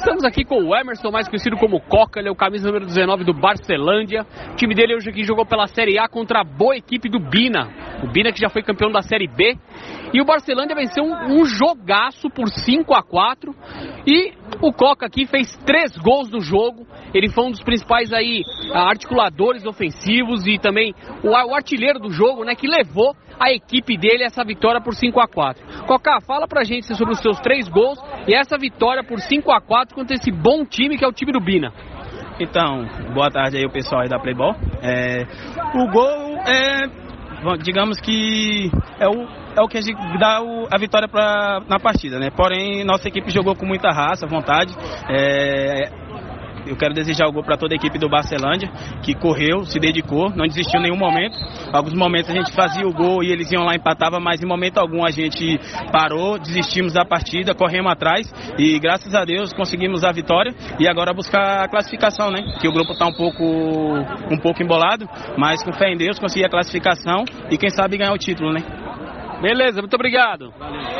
Estamos aqui com o Emerson, mais conhecido como Coca, ele é o camisa número 19 do Barcelândia. O time dele hoje aqui jogou pela Série A contra a boa equipe do Bina. O Bina que já foi campeão da Série B. E o Barcelândia venceu um, um jogaço por 5 a 4 E o Coca aqui fez três gols no jogo. Ele foi um dos principais aí articuladores ofensivos e também o, artilheiro do jogo, né? Que levou a equipe dele essa vitória por 5 a 4 Coca, fala pra gente sobre os seus três gols e essa vitória por 5 a 4 contra esse bom time que é o time do Bina. Então, boa tarde aí o pessoal aí da Playball. É, o gol é, digamos que é o, é o que a gente dá o, a vitória pra, na partida, né? Porém, nossa equipe jogou com muita raça, vontade. É, eu quero desejar o gol para toda a equipe do Barcelândia, que correu, se dedicou, não desistiu em nenhum momento. Alguns momentos a gente fazia o gol e eles iam lá e empatava, mas em momento algum a gente parou, desistimos da partida, corremos atrás e graças a Deus conseguimos a vitória e agora buscar a classificação, né? Que o grupo está um pouco um pouco embolado, mas com fé em Deus conseguir a classificação e quem sabe ganhar o título, né? Beleza, muito obrigado. Valeu.